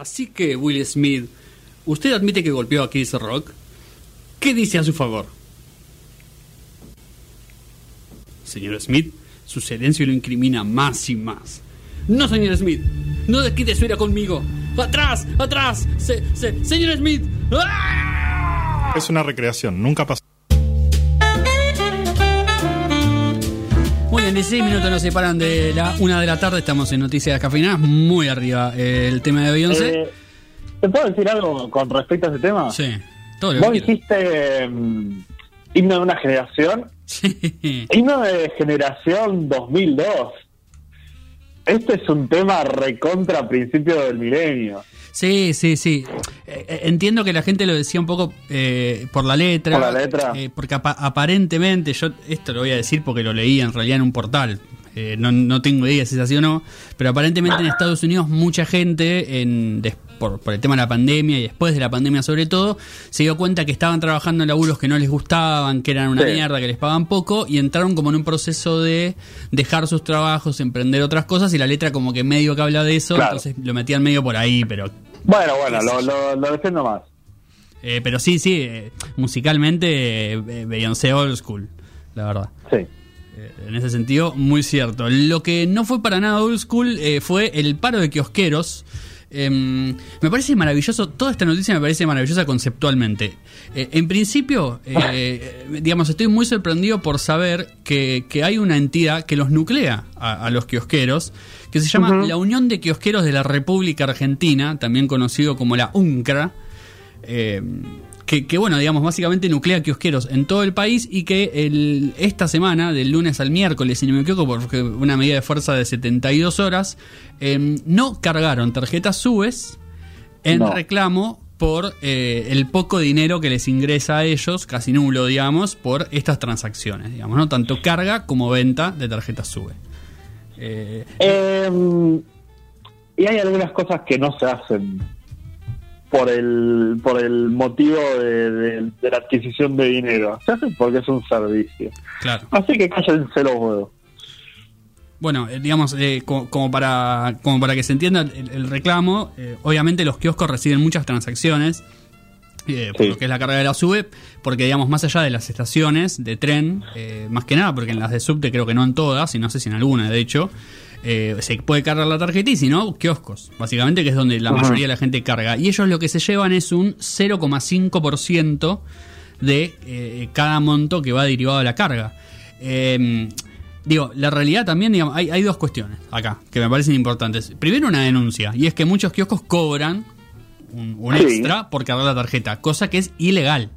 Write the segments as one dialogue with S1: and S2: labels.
S1: Así que, Will Smith, ¿usted admite que golpeó a Chris Rock? ¿Qué dice a su favor? Señor Smith, su silencio lo incrimina más y más. No, señor Smith, no desquite su ira conmigo. ¡Atrás! ¡Atrás! Se, se, ¡Señor Smith! ¡Ah!
S2: Es una recreación, nunca pasó.
S1: Muy bien, 16 minutos nos separan de la una de la tarde. Estamos en Noticias Cafeinadas, muy arriba el tema de Beyoncé.
S3: Eh, ¿Te puedo decir algo con respecto a ese tema?
S1: sí, todo lo que
S3: Vos
S1: quieras.
S3: dijiste mm, himno de una generación,
S1: Sí.
S3: himno de generación 2002. Este es un tema recontra principio del milenio.
S1: Sí, sí, sí. Eh, eh, entiendo que la gente lo decía un poco eh, por la letra.
S3: Por la letra.
S1: eh, porque apa- aparentemente, yo esto lo voy a decir porque lo leí en realidad en un portal. no, no tengo idea si es así o no. Pero aparentemente en Estados Unidos mucha gente, en, por, por el tema de la pandemia y después de la pandemia sobre todo, se dio cuenta que estaban trabajando en laburos que no les gustaban, que eran una
S3: Sí.
S1: mierda, que les pagaban poco y entraron como en un proceso de dejar sus trabajos, emprender otras cosas y la letra como que medio que habla de eso,
S3: Claro.
S1: entonces lo metían medio por ahí, pero
S3: Bueno, bueno, lo, lo, lo defiendo más.
S1: eh, pero sí, sí, eh, musicalmente eh, Beyoncé Old School, la verdad.
S3: Sí.
S1: Eh, en ese sentido, muy cierto. Lo que no fue para nada Old School eh, fue el paro de kiosqueros. Em, me parece maravilloso, toda esta noticia me parece maravillosa conceptualmente. Eh, en principio, eh, digamos, estoy muy sorprendido por saber que, que hay una entidad que los nuclea a, a los kiosqueros, que se llama la Unión de Kiosqueros de la República Argentina, también conocido como la UNCRA. Que, que, bueno, digamos, básicamente nuclea kiosqueros en todo el país y que el, esta semana, del lunes al miércoles, si no me equivoco, porque una medida de fuerza de 72 horas, eh, no cargaron tarjetas SUBES en
S3: No.
S1: reclamo por eh, el poco dinero que les ingresa a ellos, casi nulo, digamos, por estas transacciones, digamos, ¿no? Tanto carga como venta de tarjetas SUBE. Eh,
S3: Eh, y hay algunas cosas que no se hacen por el por el motivo de, de- de la adquisición de dinero. Se hacen porque es un servicio.
S1: claro.
S3: Así que cállense los huevos.
S1: Bueno, eh, digamos, eh, co- como, para, como para que se entienda el, el reclamo, eh, obviamente los kioscos reciben muchas transacciones, eh, por
S3: Sí.
S1: lo que es la carga de la SUBE, porque digamos, más allá de las estaciones de tren, eh, más que nada, porque en las de subte creo que no en todas, y no sé si en alguna, de hecho, eh, se puede cargar la tarjeta y si no, kioscos, básicamente, que es donde la mayoría de la gente carga. Y ellos lo que se llevan es un 0,5% de eh, cada monto que va derivado de la carga. Eh, digo, la realidad también, digamos, hay, hay dos cuestiones acá que me parecen importantes. Primero, una denuncia, y es que muchos kioscos cobran un, un
S3: Sí.
S1: extra por cargar la tarjeta, cosa que es ilegal.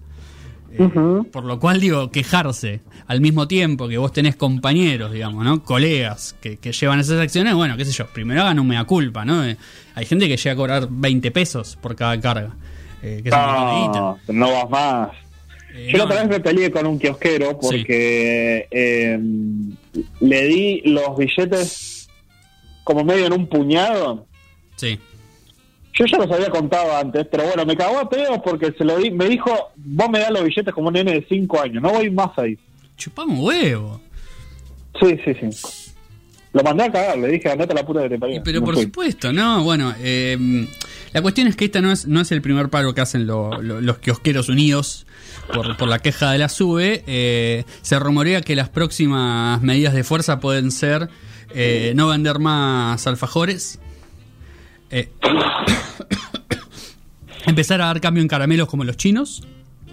S1: Eh. Por lo cual, digo, quejarse al mismo tiempo que vos tenés compañeros, digamos, ¿no? Colegas que, que llevan esas acciones, bueno, qué sé yo, primero hagan un mea culpa, ¿no? Eh, hay gente que llega a cobrar 20 pesos por cada carga. eh, que.
S3: No, no vas más.
S1: Eh,
S3: Yo
S1: no,
S3: otra vez me peleé con un kiosquero porque le di los billetes como medio en un puñado.
S1: Sí.
S3: Yo ya los había contado antes, pero bueno, me cagó a pedos porque se lo di, me dijo, vos me das los billetes como un nene de 5 años, no voy más ahí.
S1: Chupamos huevo.
S3: Sí, sí, sí. Lo mandé a cagar, le dije, andate a la puta que te
S1: pero por
S3: fui.
S1: supuesto, no, bueno, eh, la cuestión es que esta no es, no es el primer paro que hacen lo- lo- los kiosqueros unidos por, por la queja de la SUBE. Eh, se rumorea que las próximas medidas de fuerza pueden ser eh, no vender más alfajores, eh, empezar a dar cambio en caramelos como los chinos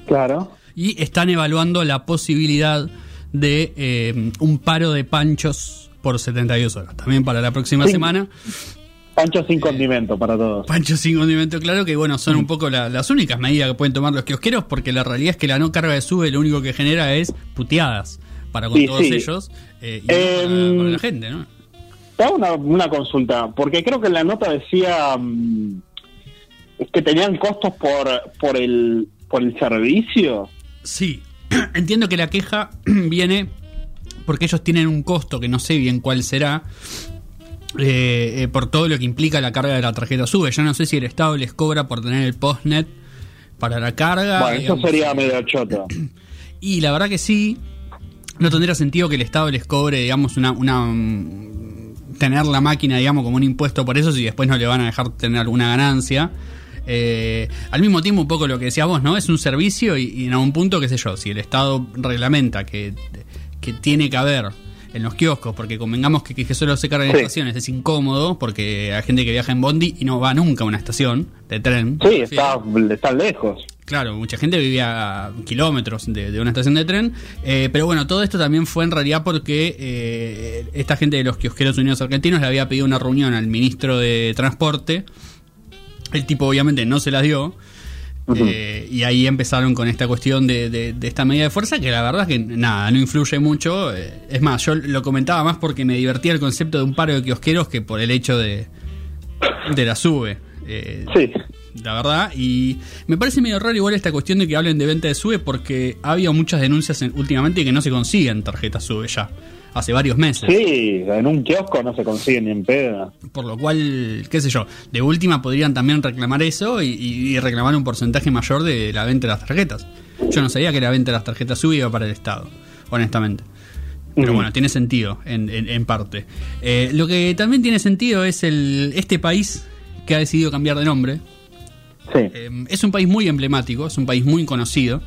S3: Claro.
S1: y están evaluando la posibilidad de eh, un paro de panchos por 72 horas, también para la próxima
S3: Sí.
S1: semana.
S3: Pancho sin condimento para todos.
S1: Pancho sin condimento, claro que bueno, son un poco la- las únicas medidas que pueden tomar los kiosqueros, porque la realidad es que la no carga de sube lo único que genera es puteadas para con
S3: Sí,
S1: todos
S3: sí.
S1: ellos eh, y no para,
S3: Em,
S1: para la gente, ¿no?
S3: Te hago una, una consulta, porque creo que en la nota decía mm, que tenían costos por, por, el, por el servicio.
S1: Sí, entiendo que la queja viene porque ellos tienen un costo que no sé bien cuál será. eh, eh, por todo lo que implica la carga de la tarjeta sube. Yo no sé si el Estado les cobra por tener el postnet para la carga.
S3: bueno, eso sería medio choto.
S1: Y la verdad que sí, no tendría sentido que el Estado les cobre, digamos, una, una mm, tener la máquina, digamos, como un impuesto por eso si después no le van a dejar tener alguna ganancia. Eh, al mismo tiempo, un poco lo que decías vos, ¿no? Es un servicio y, en algún punto, qué sé yo, si el Estado reglamenta que, que tiene que haber en los kioscos, porque convengamos que, que solo se cargan en estaciones es incómodo, porque hay gente que viaja en Bondi y no va nunca a una estación de tren.
S3: Sí, está, está lejos.
S1: Claro, mucha gente vivía a kilómetros de, una estación de tren, eh, pero bueno, todo esto también fue en realidad porque eh, esta gente de los kiosqueros unidos argentinos le había pedido una reunión al ministro de Transporte, el tipo obviamente no se las dio, eh, y ahí empezaron con esta cuestión de, esta medida de fuerza que la verdad es que nada, no influye mucho. Eh, es más, yo lo comentaba más porque me divertía el concepto de un paro de kiosqueros que por el hecho de, de la sube.
S3: Eh, sí.
S1: La verdad, y me parece medio raro igual esta cuestión de que hablen de venta de sube porque ha habido muchas denuncias últimamente que no se consiguen tarjetas sube ya hace varios meses.
S3: Sí, en un kiosco no se consigue ni en pedo.
S1: Por lo cual, qué sé yo, de última podrían también reclamar eso y, reclamar un porcentaje mayor de la venta de las tarjetas. Yo no sabía que la venta de las tarjetas subía para el Estado, honestamente. Pero bueno, tiene sentido en, parte. Eh, lo que también tiene sentido es el este país que ha decidido cambiar de nombre.
S3: Sí.
S1: Eh, es un país muy emblemático, es un país muy conocido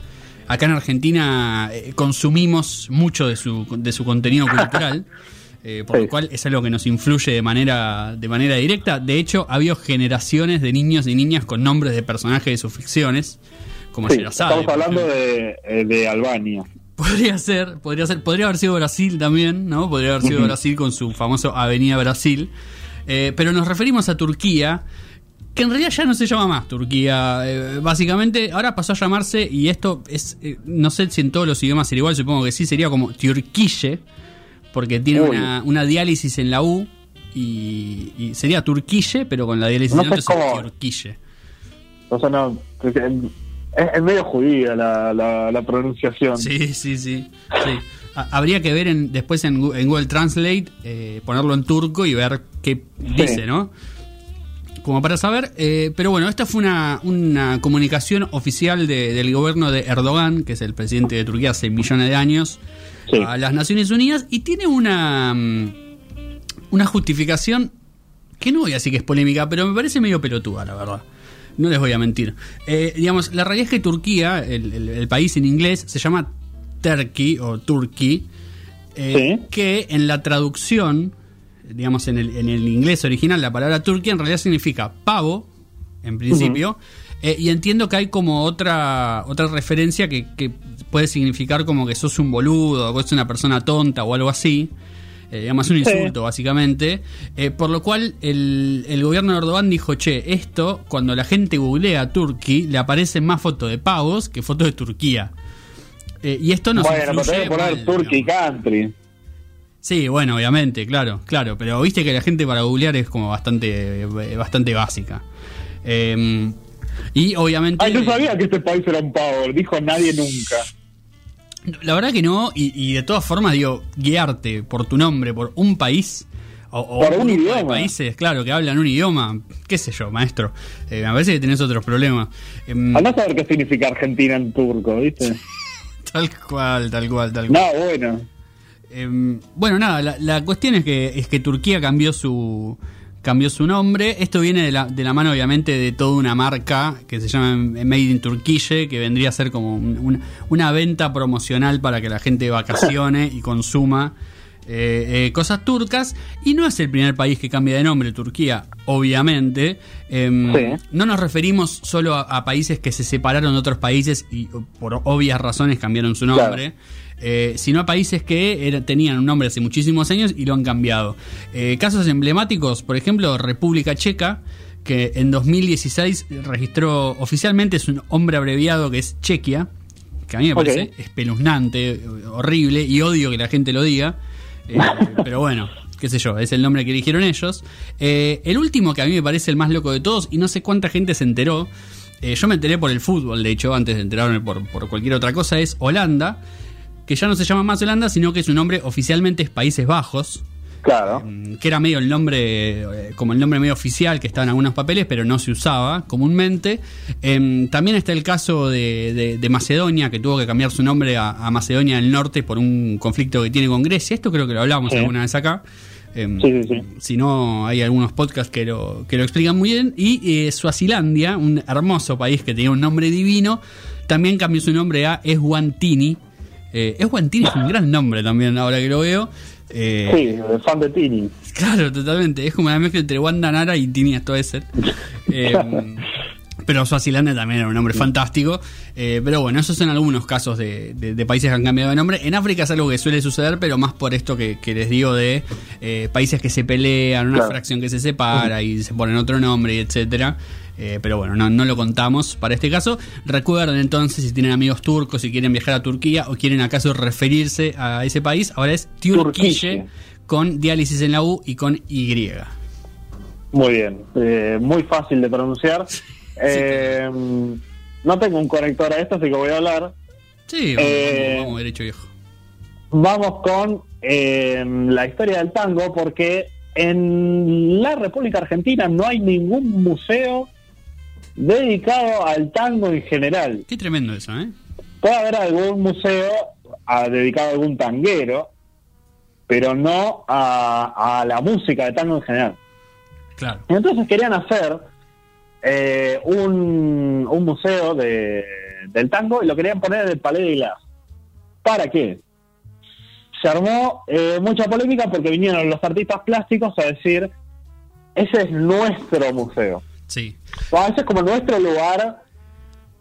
S1: acá en Argentina eh, consumimos mucho de su, de su contenido cultural. Eh, por lo cual es algo que nos influye de manera, de manera directa. De hecho, ha habido generaciones de niños y niñas con nombres de personajes de sus ficciones, como
S3: sí, Estamos hablando de, eh, de, Albania.
S1: Podría ser, podría ser, podría haber sido Brasil también, ¿no? Podría haber sido Brasil con su famoso Avenida Brasil. pero nos referimos a Turquía, que en realidad ya no se llama más Turquía. Eh, básicamente, ahora pasó a llamarse, y esto es, eh, no sé si en todos los idiomas sería igual, supongo que sí, sería como Turquille, porque tiene una, diálisis en la U, y, sería Turquille, pero con la diálisis
S3: en la U, Turquille. O sea, no, es, medio judía la, la, pronunciación.
S1: Sí, sí, sí. Habría que ver en, después en, Google Translate, eh, ponerlo en turco y ver qué dice, ¿no? Como para saber. Eh, pero bueno, esta fue una, una comunicación oficial del gobierno de Erdogan, que es el presidente de Turquía hace millones de años, a las Naciones Unidas y tiene una, mm, una justificación que no voy a decir que es polémica, pero me parece medio pelotuda, la verdad. No les voy a mentir. Eh, digamos, la realidad es que Turquía, el, país en inglés, se llama Turkey o Turkey, eh, que en la traducción digamos, en el, en el inglés original, la palabra Turquía en realidad significa pavo, en principio, eh, y entiendo que hay como otra, otra referencia que, puede significar como que sos un boludo, o que sos una persona tonta o algo así. Eh, digamos, un insulto, básicamente. Eh, por lo cual, el, el, gobierno de Erdogan dijo: Che, esto, cuando la gente googlea Turkey, le aparecen más fotos de pavos que fotos de Turquía. y esto nos
S3: bueno, influye poner Turkey Country.
S1: Sí, bueno, obviamente, claro, claro, pero viste que la gente para googlear es como bastante, bastante básica. Em, y obviamente...
S3: Ay, no sabía que este país era un power, dijo nadie nunca.
S1: La verdad que no, y, de todas formas, digo, guiarte por tu nombre, por un país, o,
S3: por un idioma.
S1: países, claro, que hablan un idioma, qué sé yo, maestro. Eh, a veces que tenés otros problemas.
S3: Eh, a saber qué significa Argentina en turco, ¿viste?
S1: tal cual, tal cual, tal cual.
S3: No, bueno.
S1: Em, bueno, nada, la, cuestión es que, es que Turquía cambió su, cambió su nombre. Esto viene de la, de la mano, obviamente, de toda una marca que se llama Made in Turquille, que vendría a ser como una venta promocional para que la gente vacacione y consuma eh, eh, cosas turcas. Y no es el primer país que cambia de nombre, Turquía, obviamente. Em, no nos referimos solo a, países que se separaron de otros países y por obvias razones cambiaron su nombre. Eh, sino a países que tenían un nombre hace muchísimos años y lo han cambiado. Eh, casos emblemáticos, por ejemplo, República Checa, que en 2016 registró oficialmente, es un hombre abreviado que es Chequia, que a mí me parece espeluznante, horrible, y odio que la gente lo diga, eh, pero bueno. Qué sé yo, es el nombre que eligieron ellos. el último que a mí me parece el más loco de todos, y no sé cuánta gente se enteró, yo me enteré por el fútbol, de hecho, antes de enterarme por, por cualquier otra cosa, es Holanda, que ya no se llama más Holanda, sino que su nombre oficialmente es Países Bajos.
S3: Claro.
S1: Eh, que era medio el nombre, eh, como el nombre medio oficial que estaba en algunos papeles, pero no se usaba comúnmente. Em, también está el caso de, Macedonia, que tuvo que cambiar su nombre a, Macedonia del Norte por un conflicto que tiene con Grecia. Esto creo que lo hablamos alguna vez acá. Em,
S3: Sí, sí, sí.
S1: Si no, hay algunos podcasts que lo, que lo explican muy bien. Y eh, Suazilandia, un hermoso país que tenía un nombre divino, también cambió su nombre a Eswatini. Eh, Eswatini es un gran nombre también, ahora que lo veo. Eh,
S3: Sí, fan de Tini.
S1: Claro, totalmente. Es como una mezcla entre Wanda Nara y Tini Stoessel. Eh, pero Suazilandia también era un nombre fantástico. Eh, pero bueno, esos son algunos casos de, de- de países que han cambiado de nombre. En África es algo que suele suceder, pero más por esto que, que les digo de eh, países que se pelean, una
S3: Claro.
S1: fracción que se separa y se ponen otro nombre, etcétera. Eh, pero bueno, no, no lo contamos para este caso. Recuerden entonces, si tienen amigos turcos, si quieren viajar a Turquía o quieren acaso referirse a ese país, ahora es Turquille con diálisis en la U y con Y.
S3: Muy bien, eh, muy fácil de pronunciar. Eh, no tengo un conector a esto, así que voy a hablar.
S1: Sí, vamos,
S3: Eh,
S1: vamos, vamos, derecho viejo.
S3: Vamos con eh, la historia del tango, porque en la República Argentina no hay ningún museo dedicado al tango en general.
S1: Qué tremendo eso, ¿eh?
S3: Puede haber algún museo dedicado a algún tanguero, pero no a, a la música de tango en general.
S1: Claro.
S3: Entonces querían hacer eh, un, un museo de, del tango y lo querían poner en el Palais de Glass. ¿Para qué? Se armó eh, mucha polémica porque vinieron los artistas plásticos a decir, ese es nuestro museo.
S1: Sí.
S3: O ese es como nuestro lugar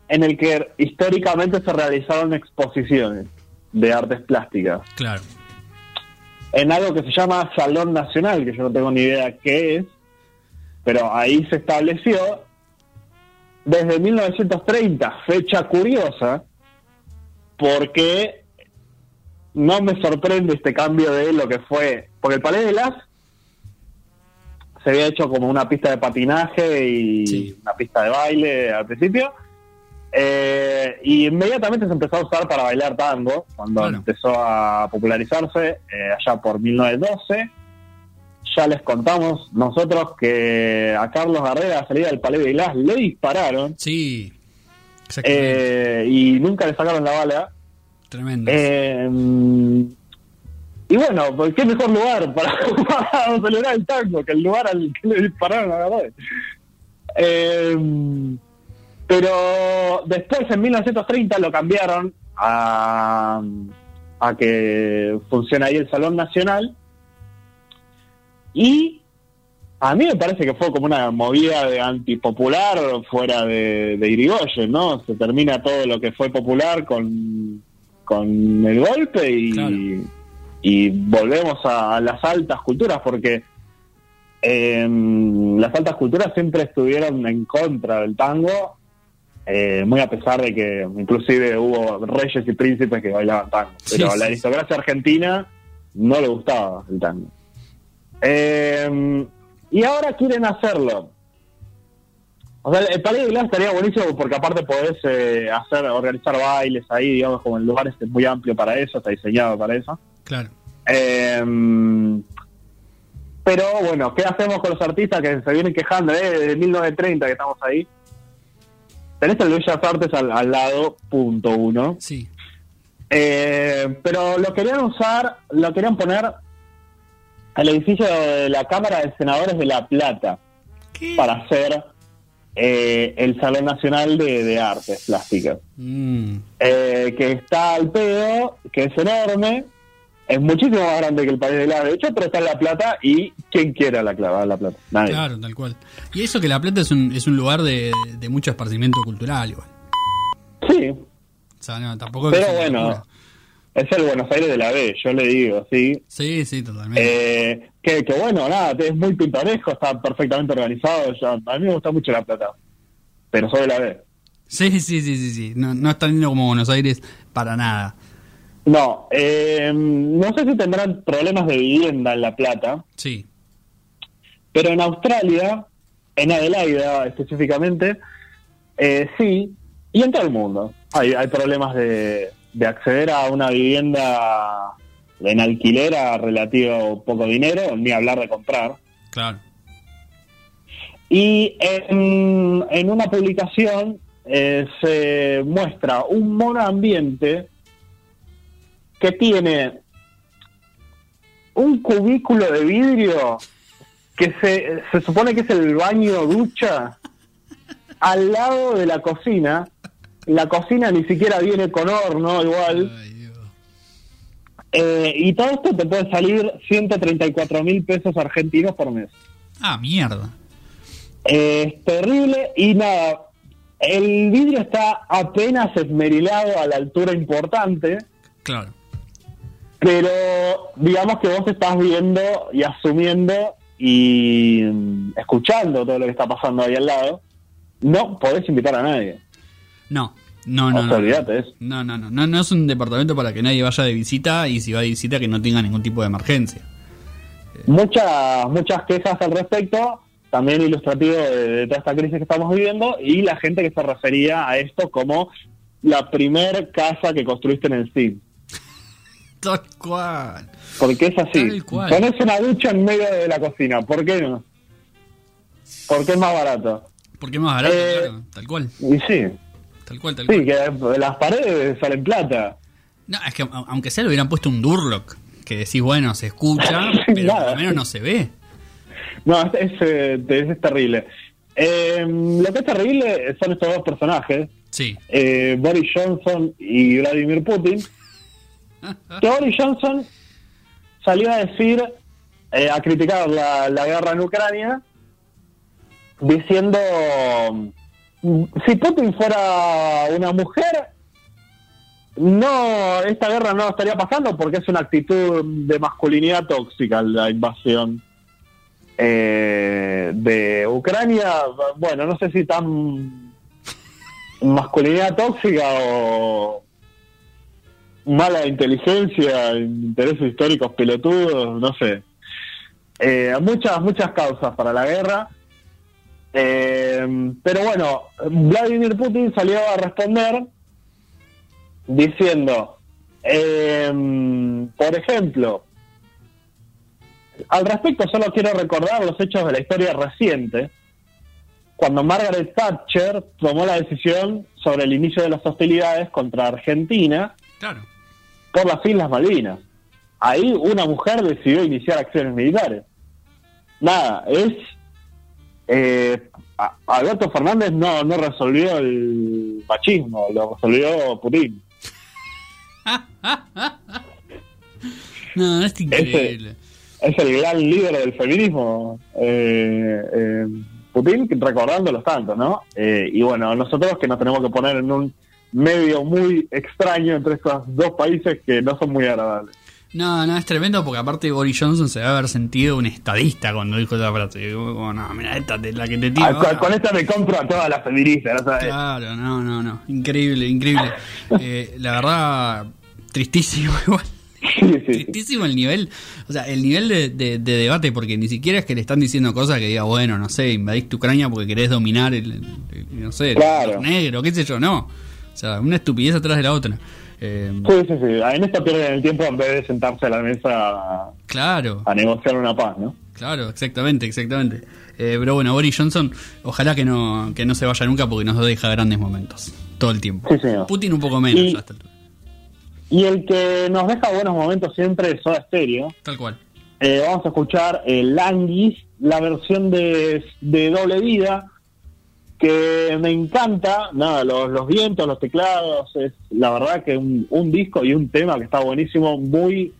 S3: en el que históricamente se realizaron exposiciones de artes plásticas.
S1: Claro.
S3: En algo que se llama Salón Nacional, que yo no tengo ni idea qué es, pero ahí se estableció desde 1930, fecha curiosa, porque no me sorprende este cambio de lo que fue, porque el Palais de Las se había hecho como una pista de patinaje y
S1: Sí.
S3: una pista de baile al principio. Eh, y inmediatamente se empezó a usar para bailar tango, cuando empezó a popularizarse, eh, allá por 1912. Ya les contamos nosotros que a Carlos Garrera, a salida del Palais de Glass, le dispararon
S1: Sí. Exactamente.
S3: eh, y nunca le sacaron la bala.
S1: Tremendo.
S3: Y bueno, pues qué mejor lugar para, para celebrar el tango que el lugar al que le dispararon a Garrera. Eh, pero después, en 1930, lo cambiaron a, a que funcione ahí el Salón Nacional. Y a mí me parece que fue como una movida de antipopular fuera de, de Irigoyen, ¿no? Se termina todo lo que fue popular con, con el golpe y. y volvemos a, a las altas culturas, porque eh, las altas culturas siempre estuvieron en contra del tango, eh, muy a pesar de que inclusive hubo reyes y príncipes que bailaban tango, pero
S1: Sí,
S3: la aristocracia argentina no le gustaba el tango. Eh, y ahora quieren hacerlo. O sea, el Palais de Glass estaría buenísimo porque aparte podés eh, hacer, organizar bailes ahí, digamos, como el lugar es muy amplio para eso, está diseñado para eso.
S1: Claro.
S3: Eh, pero bueno, ¿qué hacemos con los artistas que se vienen quejando eh, desde 1930 que estamos ahí? Tenés el Bellas Artes al, al lado, punto uno.
S1: Sí.
S3: Eh, pero lo querían usar, lo querían poner al edificio de la Cámara de Senadores de La Plata
S1: ¿Qué?
S3: para hacer eh, el Salón Nacional de, de Artes Plásticas,
S1: Mm,
S3: eh, que está al pedo, que es enorme, es muchísimo más grande que el País de la de hecho, pero está en La Plata y ¿quién quiere a la, clava, la Plata? Nadie.
S1: claro, tal cual. Y eso que La Plata es un, es un lugar de, de mucho esparcimiento cultural, igual.
S3: Sí,
S1: O sea, no, tampoco
S3: pero bueno,
S1: locura.
S3: es el Buenos Aires de la B, yo le digo, sí.
S1: Sí, sí, totalmente.
S3: Eh, que, que bueno, nada, es muy pintoresco, está perfectamente organizado. a mí me gusta mucho La Plata, pero soy de la B.
S1: Sí, sí, sí, sí, sí. No, no es tan lindo como Buenos Aires para nada.
S3: No, eh, no sé si tendrán problemas de vivienda en La Plata,
S1: Sí.
S3: pero en Australia, en Adelaida específicamente, eh, sí, y en todo el mundo. Hay, hay problemas de, de acceder a una vivienda en alquiler a relativo poco dinero, ni hablar de comprar.
S1: Claro.
S3: Y en, en una publicación eh, se muestra un mono ambiente que tiene un cubículo de vidrio que se, se supone que es el baño ducha al lado de la cocina. La cocina ni siquiera viene con horno igual.
S1: Ay.
S3: Eh, y todo esto te puede salir 134 mil pesos argentinos por mes.
S1: Ah, mierda.
S3: Eh, es terrible y nada, el vidrio está apenas esmerilado a la altura importante,
S1: Claro.
S3: Pero digamos que vos estás viendo y asumiendo y mm, escuchando todo lo que está pasando ahí al lado. No podés invitar a nadie.
S1: No, no, no. No. No, no, no, no, es un departamento para que nadie vaya de visita y si va de visita que no tenga ningún tipo de emergencia.
S3: Muchas, muchas quejas al respecto, también ilustrativo de, de toda esta crisis que estamos viviendo y la gente que se refería a esto como la primer casa que construiste en el CID.
S1: Tal cual.
S3: Porque es así. Pones una ducha en medio de la cocina. ¿Por qué no? Porque es más barato.
S1: Porque es más barato,
S3: Eh,
S1: claro. Tal cual.
S3: Y sí,
S1: Tal cual, tal
S3: sí,
S1: cual.
S3: que las paredes salen plata.
S1: No, es que aunque sea le hubieran puesto un Durlock, que decís, bueno, se escucha, pero por lo menos no se ve.
S3: No, es, es, eh, es- es terrible. Eh, lo que es terrible son estos dos personajes,
S1: Sí.
S3: eh, Boris Johnson y Vladimir Putin. Que Boris Johnson salió a decir, eh, a criticar la, la guerra en Ucrania, diciendo, mm, si Putin fuera una mujer, no, esta guerra no estaría pasando porque es una actitud de masculinidad tóxica la invasión eh, de Ucrania. Bueno, no sé si tan masculinidad tóxica o mala inteligencia, intereses históricos pelotudos, no sé. Eh, muchas, muchas causas para la guerra. Eh, pero bueno, Vladimir Putin salió a responder diciendo, eh, por ejemplo, al respecto solo quiero recordar los hechos de la historia reciente, cuando Margaret Thatcher tomó la decisión sobre el inicio de las hostilidades contra Argentina
S1: Claro.
S3: Por las Islas Malvinas. Ahí una mujer decidió iniciar acciones militares. Nada, es... eh, Alberto Fernández no, no resolvió el machismo, lo resolvió Putin.
S1: No, es increíble.
S3: Es el gran líder del feminismo, eh, eh, Putin, recordándolos tanto, ¿no? Eh, y bueno, nosotros que nos tenemos que poner en un medio muy extraño entre estos dos países que no son muy agradables.
S1: No, no, es tremendo porque aparte Boris Johnson se debe haber sentido un estadista cuando dijo esa frase. Como, no, mira, esta es la que te tiro.
S3: Ah, con,
S1: ahora".
S3: con esta me compro a todas las feministas, ¿no sabes?
S1: Claro, no, no, no. Increíble, increíble. Eh, la verdad, tristísimo igual.
S3: Sí, sí, sí.
S1: Tristísimo el nivel, o sea, el nivel de, de- de debate, porque ni siquiera es que le están diciendo cosas que diga, bueno, no sé, invadiste Ucrania porque querés dominar el, el- el- no sé, el
S3: Claro.
S1: negro, qué sé yo, no. O sea, una estupidez atrás de la otra. Eh,
S3: Sí, sí, sí. En esto pierden el tiempo en vez de sentarse a la mesa a,
S1: claro,
S3: a negociar una paz, ¿no?
S1: claro, exactamente, exactamente. Eh, pero bueno, Boris Johnson, ojalá que no, que no se vaya nunca porque nos deja grandes momentos, todo el tiempo.
S3: Sí, señor.
S1: Putin un poco menos,
S3: Y-
S1: ya a esta altura.
S3: Y el que nos deja buenos momentos siempre es Soda Stereo.
S1: tal cual.
S3: Eh, vamos a escuchar el Languis, la versión de, de doble vida, que me encanta, nada, los, los vientos, los teclados, es la verdad que un, un disco y un tema que está buenísimo, muy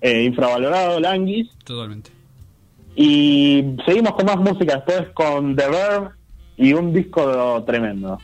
S3: eh, infravalorado, Languis.
S1: Totalmente.
S3: Y seguimos con más música después con The Verb y un disco tremendo.